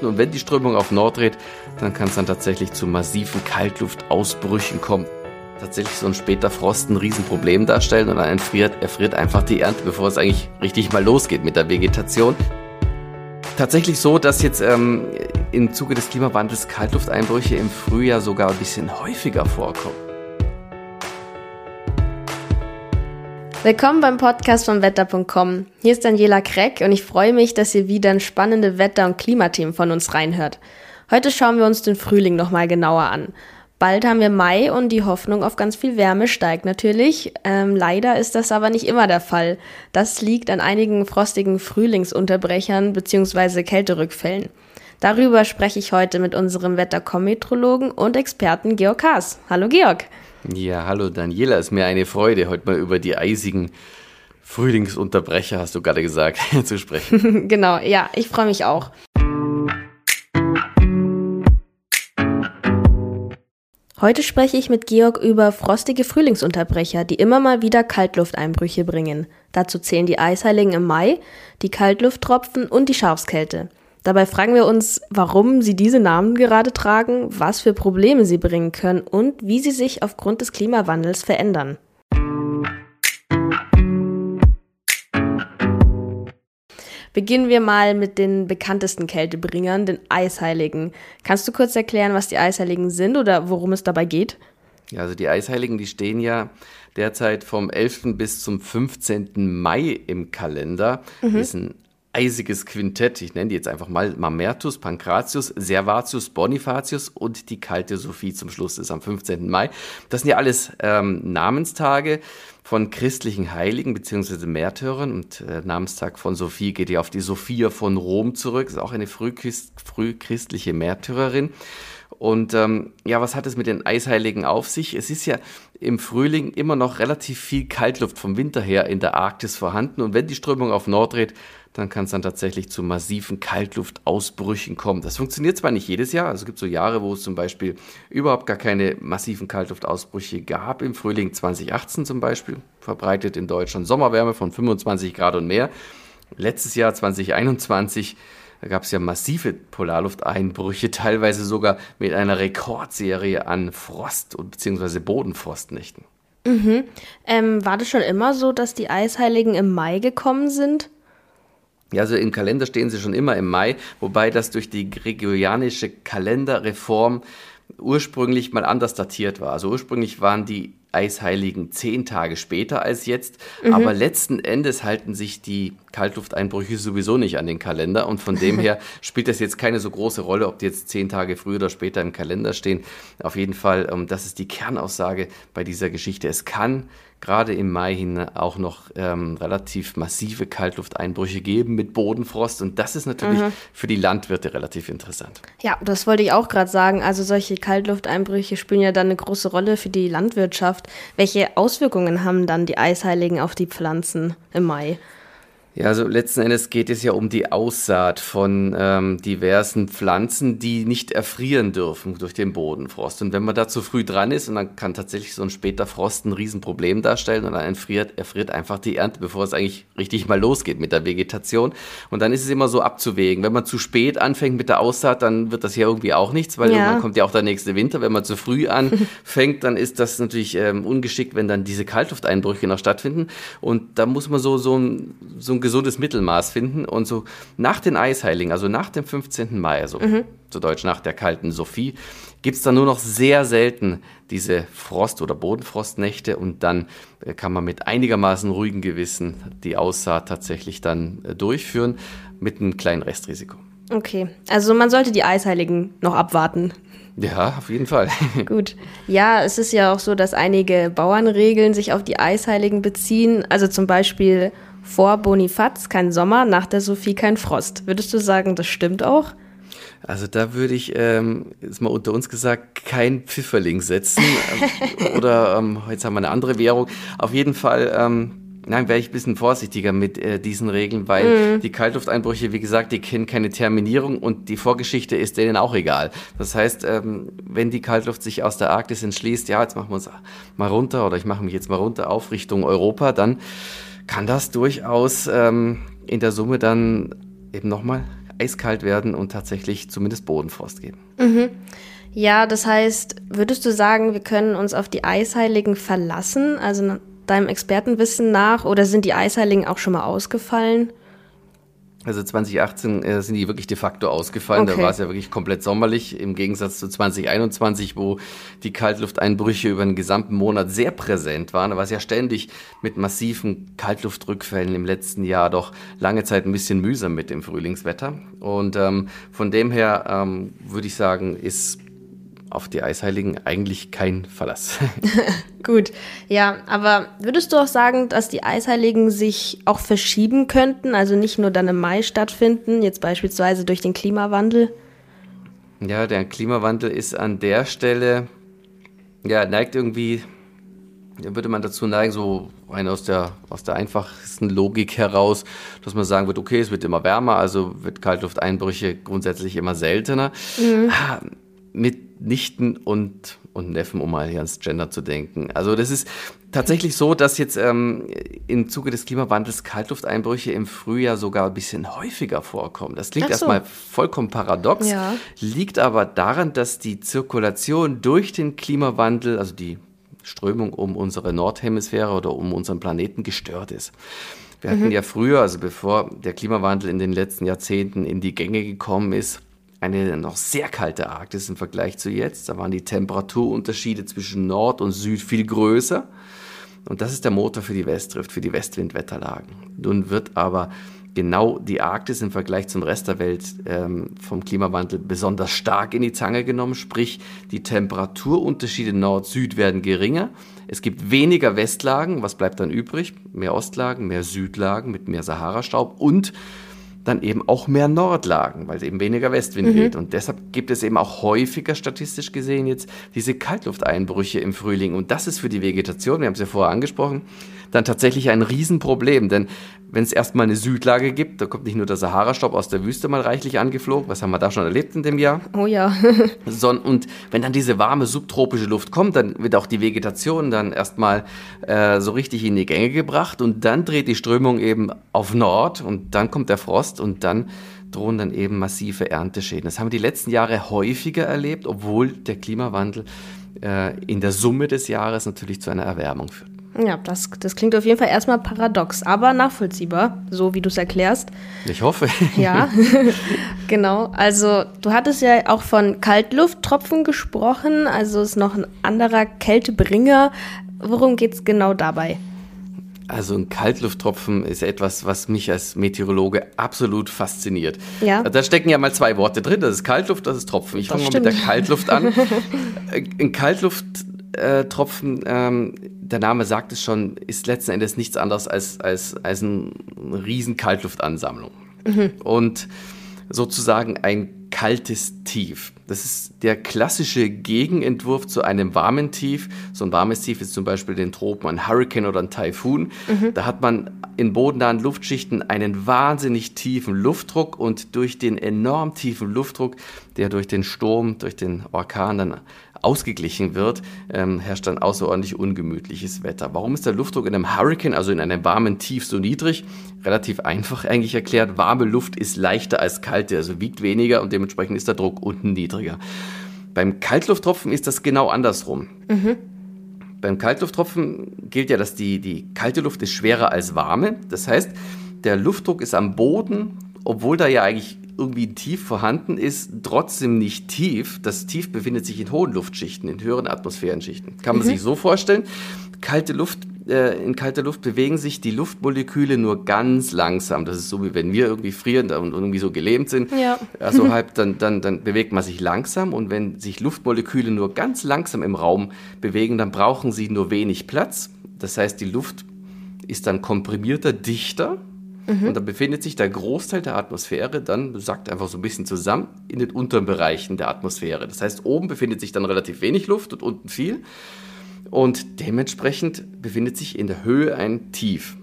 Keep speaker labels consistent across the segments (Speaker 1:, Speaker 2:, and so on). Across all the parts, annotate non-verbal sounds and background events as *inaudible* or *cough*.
Speaker 1: stattfinden. Und wenn die Strömung auf Nord dreht, dann kann es dann tatsächlich zu massiven Kaltluftausbrüchen kommen. Tatsächlich so ein später Frost ein Riesenproblem darstellen und dann erfriert, erfriert einfach die Ernte, bevor es eigentlich richtig mal losgeht mit der Vegetation. Tatsächlich so, dass jetzt ähm, im Zuge des Klimawandels Kaltlufteinbrüche im Frühjahr sogar ein bisschen häufiger vorkommen.
Speaker 2: Willkommen beim Podcast von Wetter.com. Hier ist Daniela Kreck und ich freue mich, dass ihr wieder in spannende Wetter- und Klimathemen von uns reinhört. Heute schauen wir uns den Frühling nochmal genauer an. Bald haben wir Mai und die Hoffnung auf ganz viel Wärme steigt natürlich. Ähm, leider ist das aber nicht immer der Fall. Das liegt an einigen frostigen Frühlingsunterbrechern bzw. Kälterückfällen. Darüber spreche ich heute mit unserem Wetterkometrologen und Experten Georg Haas. Hallo Georg.
Speaker 1: Ja, hallo Daniela, ist mir eine Freude, heute mal über die eisigen Frühlingsunterbrecher, hast du gerade gesagt, *laughs* zu sprechen. *laughs*
Speaker 2: genau, ja, ich freue mich auch. Heute spreche ich mit Georg über frostige Frühlingsunterbrecher, die immer mal wieder Kaltlufteinbrüche bringen. Dazu zählen die Eisheiligen im Mai, die Kaltlufttropfen und die Schafskälte. Dabei fragen wir uns, warum sie diese Namen gerade tragen, was für Probleme sie bringen können und wie sie sich aufgrund des Klimawandels verändern. Beginnen wir mal mit den bekanntesten Kältebringern, den Eisheiligen. Kannst du kurz erklären, was die Eisheiligen sind oder worum es dabei geht?
Speaker 1: Ja, also die Eisheiligen, die stehen ja derzeit vom 11. bis zum 15. Mai im Kalender. Mhm. Das ist ein eisiges Quintett. Ich nenne die jetzt einfach mal Mamertus, Pankratius, Servatius, Bonifatius und die kalte Sophie zum Schluss ist am 15. Mai. Das sind ja alles ähm, Namenstage von christlichen Heiligen bzw. Märtyrern und äh, Namenstag von Sophie geht ja auf die Sophia von Rom zurück, ist auch eine frühchrist frühchristliche Märtyrerin. Und ähm, ja, was hat es mit den Eisheiligen auf sich? Es ist ja im Frühling immer noch relativ viel Kaltluft vom Winter her in der Arktis vorhanden. Und wenn die Strömung auf Nord dreht, dann kann es dann tatsächlich zu massiven Kaltluftausbrüchen kommen. Das funktioniert zwar nicht jedes Jahr, also es gibt so Jahre, wo es zum Beispiel überhaupt gar keine massiven Kaltluftausbrüche gab, im Frühling 2018 zum Beispiel, verbreitet in Deutschland Sommerwärme von 25 Grad und mehr. Letztes Jahr 2021 da gab es ja massive Polarlufteinbrüche, *laughs* teilweise sogar mit einer Rekordserie an Frost- bzw. Bodenfrostnächten.
Speaker 2: Mhm. Ähm, war das schon immer so, dass die Eisheiligen im Mai gekommen sind?
Speaker 1: Ja, also im Kalender stehen sie schon immer im Mai, wobei das durch die gregorianische Kalenderreform ursprünglich mal anders datiert war. Also ursprünglich waren die Eisheiligen zehn Tage später als jetzt, mhm. aber letzten Endes halten sich die Kaltlufteinbrüche sowieso nicht an den Kalender und von dem *laughs* her spielt das jetzt keine so große Rolle, ob die jetzt zehn Tage früher oder später im Kalender stehen. Auf jeden Fall, ähm, das ist die Kernaussage bei dieser Geschichte. Es kann gerade im Mai hin auch noch ähm, relativ massive Kaltlufteinbrüche geben mit Bodenfrost. Und das ist natürlich mhm. für die Landwirte relativ interessant.
Speaker 2: Ja, das wollte ich auch gerade sagen. Also solche Kaltlufteinbrüche spielen ja dann eine große Rolle für die Landwirtschaft. Welche Auswirkungen haben dann die Eisheiligen auf die Pflanzen im Mai?
Speaker 1: Ja, also letzten Endes geht es ja um die Aussaat von ähm, diversen Pflanzen, die nicht erfrieren dürfen durch den Bodenfrost. Und wenn man da zu früh dran ist, und dann kann tatsächlich so ein später Frost ein Riesenproblem darstellen und dann erfriert, erfriert einfach die Ernte, bevor es eigentlich richtig mal losgeht mit der Vegetation. Und dann ist es immer so abzuwägen. Wenn man zu spät anfängt mit der Aussaat, dann wird das ja irgendwie auch nichts, weil ja. dann kommt ja auch der nächste Winter. Wenn man zu früh anfängt, dann ist das natürlich ähm, ungeschickt, wenn dann diese Kaltlufteinbrüche noch stattfinden. Und da muss man so, so ein, so ein gesundes Mittelmaß finden. Und so nach den Eisheiligen, also nach dem 15. Mai, also mhm. zu Deutsch nach der kalten Sophie, gibt es dann nur noch sehr selten diese Frost- oder Bodenfrostnächte und dann äh, kann man mit einigermaßen ruhigem Gewissen die Aussaat tatsächlich dann äh, durchführen mit einem kleinen Restrisiko.
Speaker 2: Okay, also man sollte die Eisheiligen noch abwarten.
Speaker 1: Ja, auf jeden Fall. *laughs*
Speaker 2: Gut. Ja, es ist ja auch so, dass einige Bauernregeln sich auf die Eisheiligen beziehen. Also zum Beispiel vor Bonifaz kein Sommer, nach der Sophie kein Frost. Würdest du sagen, das stimmt auch?
Speaker 1: Also da würde ich, ähm, ist mal unter uns gesagt, kein Pfifferling setzen. *laughs* Oder ähm, jetzt haben wir eine andere Währung. Auf jeden Fall, ähm, nein, wäre ich ein bisschen vorsichtiger mit äh, diesen Regeln, weil mm. die Kaltlufteinbrüche, wie gesagt, die kennen keine Terminierung und die Vorgeschichte ist denen auch egal. Das heißt, ähm, wenn die Kaltluft sich aus der Arktis entschließt, ja, jetzt machen wir uns mal runter oder ich mache mich jetzt mal runter auf Richtung Europa, dann kann das durchaus ähm, in der Summe dann eben nochmal eiskalt werden und tatsächlich zumindest Bodenfrost geben.
Speaker 2: Mhm. Ja, das heißt, würdest du sagen, wir können uns auf die Eisheiligen verlassen, also deinem Expertenwissen nach, oder sind die Eisheiligen auch schon mal ausgefallen?
Speaker 1: Also 2018 äh, sind die wirklich de facto ausgefallen. Okay. Da war es ja wirklich komplett sommerlich, im Gegensatz zu 2021, wo die Kaltlufteinbrüche über den gesamten Monat sehr präsent waren. Da war es ja ständig mit massiven Kaltluftrückfällen im letzten Jahr doch lange Zeit ein bisschen mühsam mit dem Frühlingswetter. Und ähm, von dem her ähm, würde ich sagen, ist auf die Eisheiligen eigentlich kein Verlass. *laughs*
Speaker 2: Gut, ja, aber würdest du auch sagen, dass die Eisheiligen sich auch verschieben könnten, also nicht nur dann im Mai stattfinden, jetzt beispielsweise durch den Klimawandel?
Speaker 1: Ja, der Klimawandel ist an der Stelle, ja, neigt irgendwie, würde man dazu neigen, so rein aus der, aus der einfachsten Logik heraus, dass man sagen wird, okay, es wird immer wärmer, also wird Kaltlufteinbrüche grundsätzlich immer seltener. Mhm. Mit Nichten und, und Neffen, um mal hier ans Gender zu denken. Also das ist tatsächlich so, dass jetzt ähm, im Zuge des Klimawandels Kaltlufteinbrüche im Frühjahr sogar ein bisschen häufiger vorkommen. Das klingt so. erstmal vollkommen paradox, ja. liegt aber daran, dass die Zirkulation durch den Klimawandel, also die Strömung um unsere Nordhemisphäre oder um unseren Planeten gestört ist. Wir hatten mhm. ja früher, also bevor der Klimawandel in den letzten Jahrzehnten in die Gänge gekommen ist, eine noch sehr kalte Arktis im Vergleich zu jetzt. Da waren die Temperaturunterschiede zwischen Nord und Süd viel größer. Und das ist der Motor für die Westdrift, für die Westwindwetterlagen. Nun wird aber genau die Arktis im Vergleich zum Rest der Welt ähm, vom Klimawandel besonders stark in die Zange genommen. Sprich, die Temperaturunterschiede Nord-Süd werden geringer. Es gibt weniger Westlagen. Was bleibt dann übrig? Mehr Ostlagen, mehr Südlagen mit mehr Sahara-Staub und dann eben auch mehr Nordlagen, weil es eben weniger Westwind mhm. weht. Und deshalb gibt es eben auch häufiger statistisch gesehen jetzt diese Kaltlufteinbrüche im Frühling. Und das ist für die Vegetation, wir haben es ja vorher angesprochen, dann tatsächlich ein Riesenproblem. Denn wenn es erstmal eine Südlage gibt, da kommt nicht nur der Sahara-Staub aus der Wüste mal reichlich angeflogen, was haben wir da schon erlebt in dem Jahr?
Speaker 2: Oh ja. *laughs*
Speaker 1: Son und wenn dann diese warme subtropische Luft kommt, dann wird auch die Vegetation dann erstmal äh, so richtig in die Gänge gebracht und dann dreht die Strömung eben auf Nord und dann kommt der Frost und dann drohen dann eben massive Ernteschäden. Das haben wir die letzten Jahre häufiger erlebt, obwohl der Klimawandel äh, in der Summe des Jahres natürlich zu einer Erwärmung führt.
Speaker 2: Ja, das, das klingt auf jeden Fall erstmal paradox, aber nachvollziehbar, so wie du es erklärst.
Speaker 1: Ich hoffe. *laughs*
Speaker 2: Ja, *laughs* genau. Also du hattest ja auch von Kaltlufttropfen gesprochen, also ist noch ein anderer Kältebringer. Worum geht es genau dabei?
Speaker 1: Also ein Kaltlufttropfen ist etwas, was mich als Meteorologe absolut fasziniert. Ja. Da stecken ja mal zwei Worte drin, das ist Kaltluft, das ist Tropfen. Ich fange mal mit der Kaltluft an. *laughs* ein Kaltlufttropfen, ähm, der Name sagt es schon, ist letzten Endes nichts anderes als, als, als eine riesen Kaltluftansammlung. Mhm. Und sozusagen ein kaltes Tief. Das ist der klassische Gegenentwurf zu einem warmen Tief. So ein warmes Tief ist zum Beispiel den Tropen ein Hurricane oder ein Taifun. Mhm. Da hat man in bodennahen Luftschichten einen wahnsinnig tiefen Luftdruck und durch den enorm tiefen Luftdruck, der durch den Sturm, durch den Orkan dann ausgeglichen wird, ähm, herrscht dann außerordentlich ungemütliches Wetter. Warum ist der Luftdruck in einem Hurricane, also in einem warmen Tief, so niedrig? Relativ einfach eigentlich erklärt. Warme Luft ist leichter als kalte, also wiegt weniger und dementsprechend ist der Druck unten niedriger. Beim Kaltlufttropfen ist das genau andersrum. Mhm. Beim Kaltlufttropfen gilt ja, dass die, die kalte Luft ist schwerer als warme. Das heißt, der Luftdruck ist am Boden, obwohl da ja eigentlich irgendwie ein Tief vorhanden ist, trotzdem nicht tief. Das Tief befindet sich in hohen Luftschichten, in höheren Atmosphärenschichten. Kann man mhm. sich so vorstellen. Kalte Luft, äh, in kalter Luft bewegen sich die Luftmoleküle nur ganz langsam. Das ist so, wie wenn wir irgendwie frieren und irgendwie so gelähmt sind. Ja. Also *laughs* halb, dann, dann, dann bewegt man sich langsam und wenn sich Luftmoleküle nur ganz langsam im Raum bewegen, dann brauchen sie nur wenig Platz. Das heißt, die Luft ist dann komprimierter, dichter Mhm. Und da befindet sich der Großteil der Atmosphäre dann, sagt einfach so ein bisschen zusammen, in den unteren Bereichen der Atmosphäre. Das heißt, oben befindet sich dann relativ wenig Luft und unten viel. Und dementsprechend befindet sich in der Höhe ein Tief.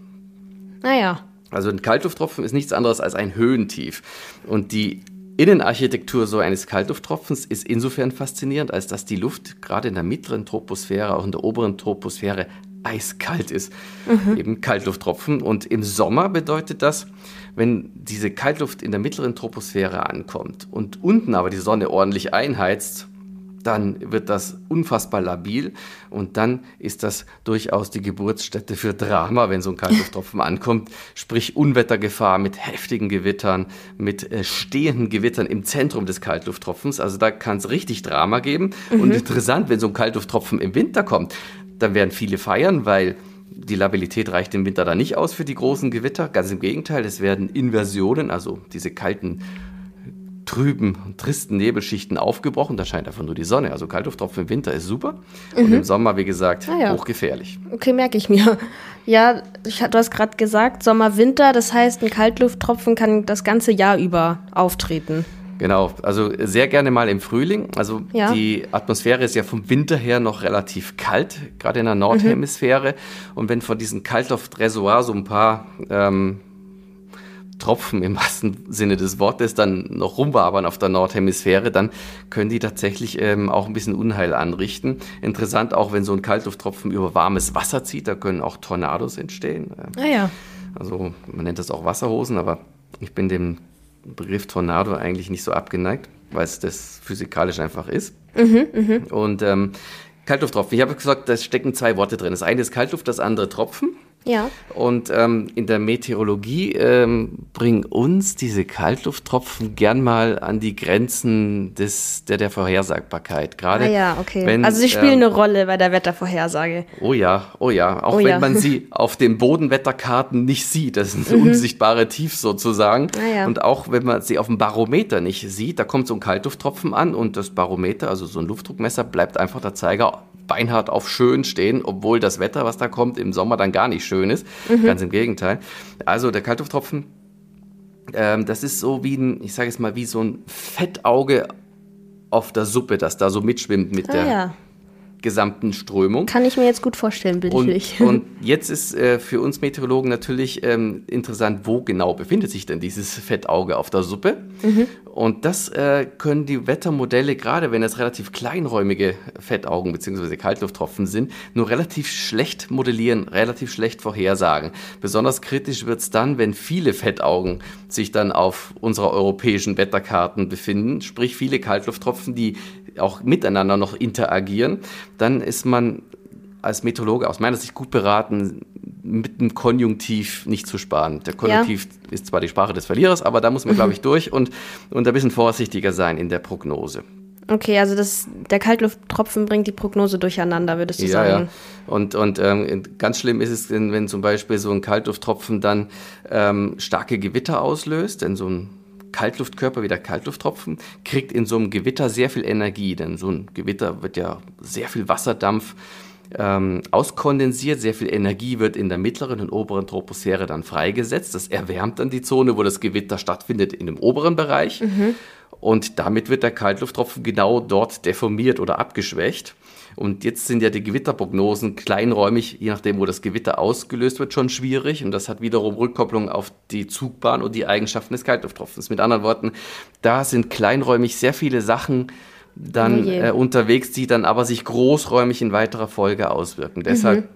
Speaker 2: Naja.
Speaker 1: Also ein Kaltlufttropfen ist nichts anderes als ein Höhentief. Und die Innenarchitektur so eines Kaltlufttropfens ist insofern faszinierend, als dass die Luft gerade in der mittleren Troposphäre, auch in der oberen Troposphäre eiskalt ist. Mhm. Eben Kaltlufttropfen. Und im Sommer bedeutet das, wenn diese Kaltluft in der mittleren Troposphäre ankommt und unten aber die Sonne ordentlich einheizt, dann wird das unfassbar labil und dann ist das durchaus die Geburtsstätte für Drama, wenn so ein Kaltlufttropfen *laughs* ankommt. Sprich Unwettergefahr mit heftigen Gewittern, mit äh, stehenden Gewittern im Zentrum des Kaltlufttropfens. Also da kann es richtig Drama geben. Mhm. Und interessant, wenn so ein Kaltlufttropfen im Winter kommt, dann werden viele feiern, weil die Labilität reicht im Winter da nicht aus für die großen Gewitter. Ganz im Gegenteil, es werden Inversionen, also diese kalten trüben und tristen Nebelschichten aufgebrochen. Da scheint einfach nur die Sonne. Also Kaltlufttropfen im Winter ist super. Mhm. Und im Sommer, wie gesagt, ah, ja. hochgefährlich.
Speaker 2: Okay, merke ich mir. *laughs* Ja, ich, du hast gerade gesagt, Sommer, Winter. Das heißt, ein Kaltlufttropfen kann das ganze Jahr über auftreten.
Speaker 1: Genau, also sehr gerne mal im Frühling. Also ja. die Atmosphäre ist ja vom Winter her noch relativ kalt, gerade in der Nordhemisphäre. Mhm. Und wenn von diesem Kaltluftreservoir so ein paar ähm, Tropfen im wahrsten Sinne des Wortes dann noch rumwabern auf der Nordhemisphäre, dann können die tatsächlich ähm, auch ein bisschen Unheil anrichten. Interessant auch, wenn so ein Kaltlufttropfen über warmes Wasser zieht, da können auch Tornados entstehen.
Speaker 2: Ah ja.
Speaker 1: Also man nennt das auch Wasserhosen, aber ich bin dem Begriff Tornado eigentlich nicht so abgeneigt, weil es das physikalisch einfach ist. Mhm, mh. Und ähm, Kaltlufttropfen, ich habe gesagt, da stecken zwei Worte drin. Das eine ist Kaltluft, das andere Tropfen.
Speaker 2: Ja.
Speaker 1: Und ähm, in der Meteorologie ähm, bringen uns diese Kaltlufttropfen gern mal an die Grenzen des, der, der Vorhersagbarkeit. Gerade
Speaker 2: ah ja, okay. Wenn, also sie spielen ähm, eine Rolle bei der Wettervorhersage.
Speaker 1: Oh ja, oh ja. Auch oh wenn ja. man sie *laughs* auf den Bodenwetterkarten nicht sieht. Das sind mhm. unsichtbare Tiefs sozusagen. Ah ja. Und auch wenn man sie auf dem Barometer nicht sieht, da kommt so ein Kaltlufttropfen an und das Barometer, also so ein Luftdruckmesser, bleibt einfach der Zeiger beinhart auf schön stehen, obwohl das Wetter, was da kommt, im Sommer dann gar nicht schön ist. Mhm. Ganz im Gegenteil. Also der Kaltlufttropfen, ähm, das ist so wie ein, ich sage es mal, wie so ein Fettauge auf der Suppe, das da so mitschwimmt mit ah, der ja gesamten Strömung.
Speaker 2: Kann ich mir jetzt gut vorstellen,
Speaker 1: bildlich. Und, und jetzt ist äh, für uns Meteorologen natürlich ähm, interessant, wo genau befindet sich denn dieses Fettauge auf der Suppe? Mhm. Und das äh, können die Wettermodelle, gerade wenn es relativ kleinräumige Fettaugen bzw. Kaltlufttropfen sind, nur relativ schlecht modellieren, relativ schlecht vorhersagen. Besonders kritisch wird es dann, wenn viele Fettaugen sich dann auf unserer europäischen Wetterkarten befinden, sprich viele Kaltlufttropfen, die auch miteinander noch interagieren, dann ist man als Meteorologe aus meiner Sicht gut beraten, mit dem Konjunktiv nicht zu sparen. Der Konjunktiv ja. ist zwar die Sprache des Verlierers, aber da muss man, glaube *laughs* ich, durch und, und ein bisschen vorsichtiger sein in der Prognose.
Speaker 2: Okay, also das, der Kaltlufttropfen bringt die Prognose durcheinander, würdest du ja, sagen?
Speaker 1: Ja, und, und ähm, ganz schlimm ist es, wenn, wenn zum Beispiel so ein Kaltlufttropfen dann ähm, starke Gewitter auslöst, denn so ein Kaltluftkörper wie der Kaltlufttropfen kriegt in so einem Gewitter sehr viel Energie, denn so ein Gewitter wird ja sehr viel Wasserdampf ähm, auskondensiert, sehr viel Energie wird in der mittleren und oberen Troposphäre dann freigesetzt. Das erwärmt dann die Zone, wo das Gewitter stattfindet, in dem oberen Bereich. Mhm. Und damit wird der Kaltlufttropfen genau dort deformiert oder abgeschwächt. Und jetzt sind ja die Gewitterprognosen kleinräumig, je nachdem, wo das Gewitter ausgelöst wird, schon schwierig. Und das hat wiederum Rückkopplung auf die Zugbahn und die Eigenschaften des Kaltlufttropfens. Mit anderen Worten, da sind kleinräumig sehr viele Sachen dann oh äh, unterwegs, die dann aber sich großräumig in weiterer Folge auswirken. Deshalb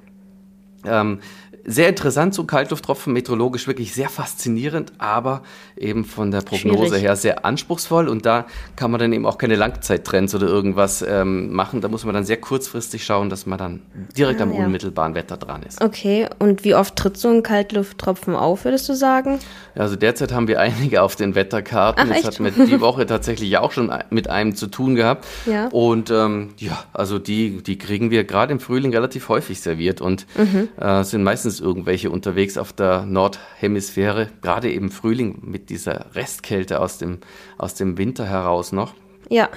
Speaker 1: mhm. ähm, sehr interessant, so Kaltlufttropfen, meteorologisch wirklich sehr faszinierend, aber eben von der Prognose Schwierig. her sehr anspruchsvoll. Und da kann man dann eben auch keine Langzeittrends oder irgendwas ähm, machen. Da muss man dann sehr kurzfristig schauen, dass man dann direkt ah, am ja. unmittelbaren Wetter dran ist.
Speaker 2: Okay, und wie oft tritt so ein Kaltlufttropfen auf, würdest du sagen?
Speaker 1: Also derzeit haben wir einige auf den Wetterkarten. Ach, das hat mit die *laughs* Woche tatsächlich auch schon mit einem zu tun gehabt. Ja. Und ähm, ja, also die, die kriegen wir gerade im Frühling relativ häufig serviert und mhm. äh, sind meistens meistens irgendwelche unterwegs auf der Nordhemisphäre, gerade im Frühling mit dieser Restkälte aus dem, aus dem Winter heraus noch.
Speaker 2: Ja,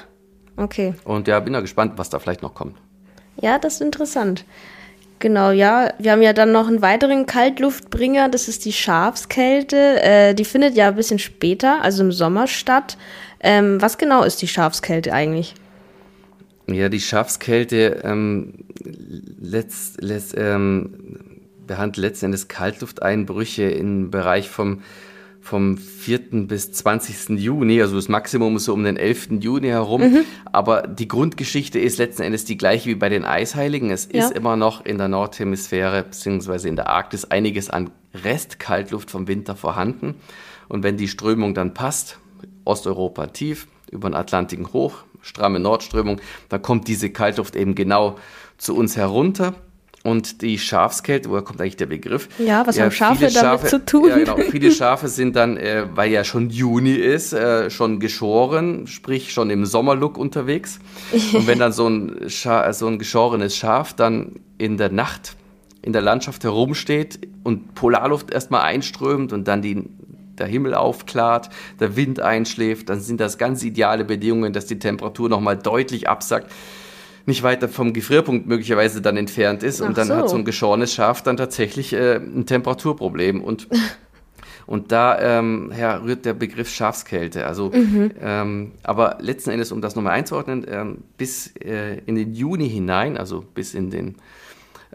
Speaker 2: okay.
Speaker 1: Und ja, bin da gespannt, was da vielleicht noch kommt.
Speaker 2: Ja, das ist interessant. Genau, ja. Wir haben ja dann noch einen weiteren Kaltluftbringer, das ist die Schafskälte. Äh, die findet ja ein bisschen später, also im Sommer statt. Ähm, was genau ist die Schafskälte eigentlich?
Speaker 1: Ja, die Schafskälte ähm, letzt, letzt, ähm, behandelt letzten Endes Kaltlufteinbrüche im Bereich vom, vom 4. bis 20. Juni, also das Maximum ist so um den 11. Juni herum. Mhm. Aber die Grundgeschichte ist letzten Endes die gleiche wie bei den Eisheiligen. Es ja. ist immer noch in der Nordhemisphäre bzw. in der Arktis einiges an Restkaltluft vom Winter vorhanden. Und wenn die Strömung dann passt, Osteuropa tief, über den Atlantik hoch, stramme Nordströmung, dann kommt diese Kaltluft eben genau zu uns herunter. Und die Schafskälte, woher kommt eigentlich der Begriff?
Speaker 2: Ja, was ja, haben Schafe damit zu tun?
Speaker 1: Ja, genau. Viele Schafe sind dann, äh, weil ja schon Juni ist, äh, schon geschoren, sprich schon im Sommerlook unterwegs. *laughs* Und wenn dann so ein, Scha so ein geschorenes Schaf dann in der Nacht in der Landschaft herumsteht und Polarluft erstmal einströmt und dann die, der Himmel aufklart, der Wind einschläft, dann sind das ganz ideale Bedingungen, dass die Temperatur nochmal deutlich absackt nicht weiter vom Gefrierpunkt möglicherweise dann entfernt ist. Ach und dann so. hat so ein geschorenes Schaf dann tatsächlich äh, ein Temperaturproblem. Und, *laughs* und da ähm, rührt der Begriff Schafskälte. Also, mhm. ähm, aber letzten Endes, um das nochmal einzuordnen, ähm, bis äh, in den Juni hinein, also bis in den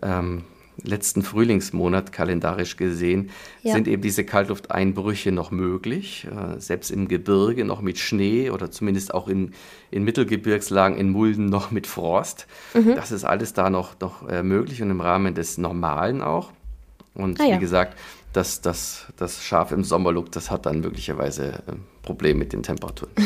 Speaker 1: ähm, letzten Frühlingsmonat kalendarisch gesehen, ja. sind eben diese Kaltlufteinbrüche noch möglich, äh, selbst im Gebirge noch mit Schnee oder zumindest auch in, in Mittelgebirgslagen, in Mulden noch mit Frost. Mhm. Das ist alles da noch, noch äh, möglich und im Rahmen des Normalen auch. Und ah, ja. wie gesagt, das, das, das Schaf im Sommerlook, das hat dann möglicherweise ein äh, Problem mit den Temperaturen. *laughs*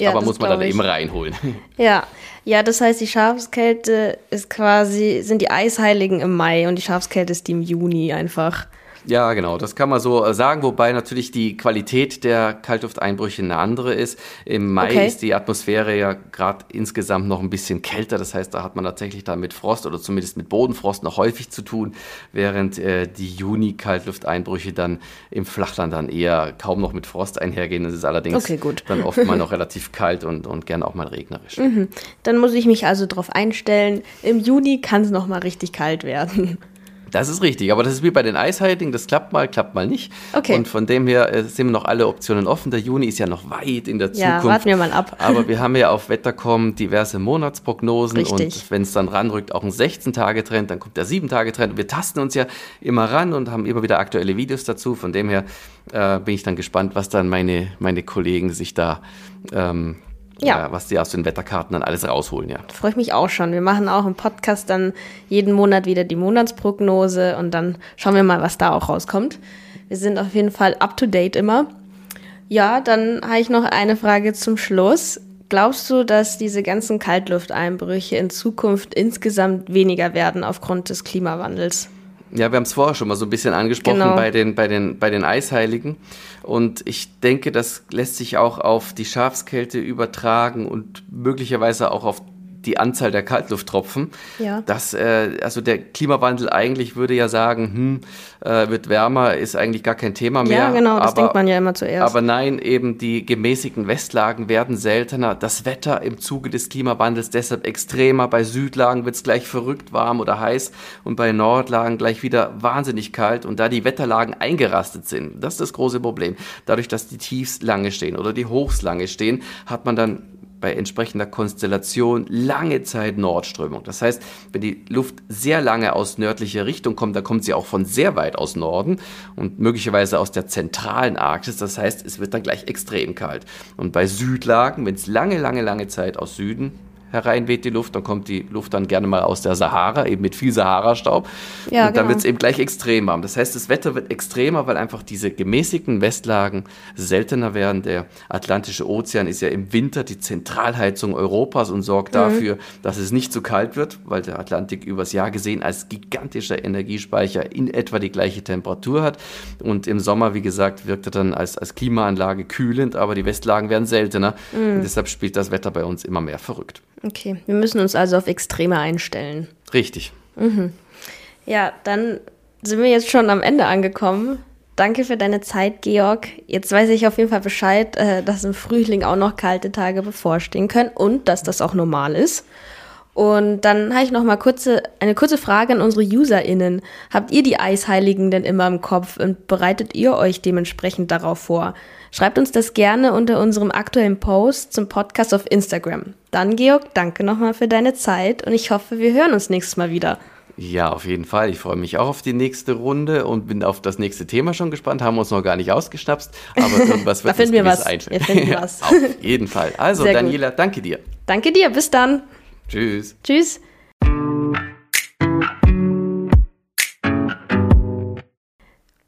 Speaker 1: Ja, Aber muss man dann ich. eben reinholen. *laughs*
Speaker 2: Ja, ja, das heißt, die Schafskälte ist quasi, sind die Eisheiligen im Mai und die Schafskälte ist die im Juni einfach.
Speaker 1: Ja, genau, das kann man so äh, sagen, wobei natürlich die Qualität der Kaltlufteinbrüche eine andere ist. Im Mai okay. ist die Atmosphäre ja gerade insgesamt noch ein bisschen kälter, das heißt, da hat man tatsächlich dann mit Frost oder zumindest mit Bodenfrost noch häufig zu tun, während äh, die Juni-Kaltlufteinbrüche dann im Flachland dann eher kaum noch mit Frost einhergehen. Das ist allerdings okay, dann oft mal noch *laughs* relativ kalt und, und gerne auch mal regnerisch.
Speaker 2: Mhm. Dann muss ich mich also darauf einstellen, im Juni kann es noch mal richtig kalt werden.
Speaker 1: Das ist richtig, aber das ist wie bei den Eisheiligen, das klappt mal, klappt mal nicht. Okay. Und von dem her äh, sind noch alle Optionen offen. Der Juni ist ja noch weit in der ja, Zukunft.
Speaker 2: warten wir mal ab. *laughs*
Speaker 1: Aber wir haben ja auf Wettercom diverse Monatsprognosen richtig. und wenn es dann ranrückt, auch ein 16-Tage-Trend, dann kommt der 7-Tage-Trend. Wir tasten uns ja immer ran und haben immer wieder aktuelle Videos dazu. Von dem her äh, bin ich dann gespannt, was dann meine, meine Kollegen sich da ähm, ja. Was die aus den Wetterkarten dann alles rausholen, ja.
Speaker 2: Freue ich mich auch schon. Wir machen auch im Podcast dann jeden Monat wieder die Monatsprognose und dann schauen wir mal, was da auch rauskommt. Wir sind auf jeden Fall up to date immer. Ja, dann habe ich noch eine Frage zum Schluss. Glaubst du, dass diese ganzen Kaltlufteinbrüche in Zukunft insgesamt weniger werden aufgrund des Klimawandels?
Speaker 1: Ja, wir haben es vorher schon mal so ein bisschen angesprochen genau. bei, den, bei, den, bei den Eisheiligen. Und ich denke, das lässt sich auch auf die Schafskälte übertragen und möglicherweise auch auf die Anzahl der Kaltlufttropfen. Ja. Das, äh, also der Klimawandel eigentlich würde ja sagen, hm, äh, wird wärmer, ist eigentlich gar kein Thema mehr.
Speaker 2: Ja, genau, das aber, denkt man ja immer zuerst.
Speaker 1: Aber nein, eben die gemäßigten Westlagen werden seltener. Das Wetter im Zuge des Klimawandels deshalb extremer. Bei Südlagen wird es gleich verrückt warm oder heiß und bei Nordlagen gleich wieder wahnsinnig kalt. Und da die Wetterlagen eingerastet sind, das ist das große Problem. Dadurch, dass die Tiefs lange stehen oder die Hochs lange stehen, hat man dann bei entsprechender Konstellation lange Zeit Nordströmung. Das heißt, wenn die Luft sehr lange aus nördlicher Richtung kommt, dann kommt sie auch von sehr weit aus Norden und möglicherweise aus der zentralen Arktis. Das heißt, es wird dann gleich extrem kalt. Und bei Südlagen, wenn es lange, lange, lange Zeit aus Süden hereinweht die Luft, dann kommt die Luft dann gerne mal aus der Sahara, eben mit viel Sahara-Staub. Ja, und dann genau. wird es eben gleich extrem warm. Das heißt, das Wetter wird extremer, weil einfach diese gemäßigten Westlagen seltener werden. Der Atlantische Ozean ist ja im Winter die Zentralheizung Europas und sorgt mhm. dafür, dass es nicht zu kalt wird, weil der Atlantik übers Jahr gesehen als gigantischer Energiespeicher in etwa die gleiche Temperatur hat. Und im Sommer, wie gesagt, wirkt er dann als, als Klimaanlage kühlend, aber die Westlagen werden seltener. Mhm. Und deshalb spielt das Wetter bei uns immer mehr verrückt.
Speaker 2: Okay, wir müssen uns also auf Extreme einstellen.
Speaker 1: Richtig.
Speaker 2: Mhm. Ja, dann sind wir jetzt schon am Ende angekommen. Danke für deine Zeit, Georg. Jetzt weiß ich auf jeden Fall Bescheid, äh, dass im Frühling auch noch kalte Tage bevorstehen können und dass das auch normal ist. Und dann habe ich noch mal kurze, eine kurze Frage an unsere UserInnen. Habt ihr die Eisheiligen denn immer im Kopf und bereitet ihr euch dementsprechend darauf vor? Schreibt uns das gerne unter unserem aktuellen Post zum Podcast auf Instagram. Dann, Georg, danke nochmal für deine Zeit und ich hoffe, wir hören uns nächstes Mal wieder.
Speaker 1: Ja, auf jeden Fall. Ich freue mich auch auf die nächste Runde und bin auf das nächste Thema schon gespannt. Haben wir uns noch gar nicht ausgeschnapst, aber irgendwas *laughs* wird
Speaker 2: da finden wir was. Wir finden
Speaker 1: was. *laughs* auf jeden Fall. Also, Sehr Daniela, gut. danke dir.
Speaker 2: Danke dir. Bis dann.
Speaker 1: Tschüss.
Speaker 2: Tschüss.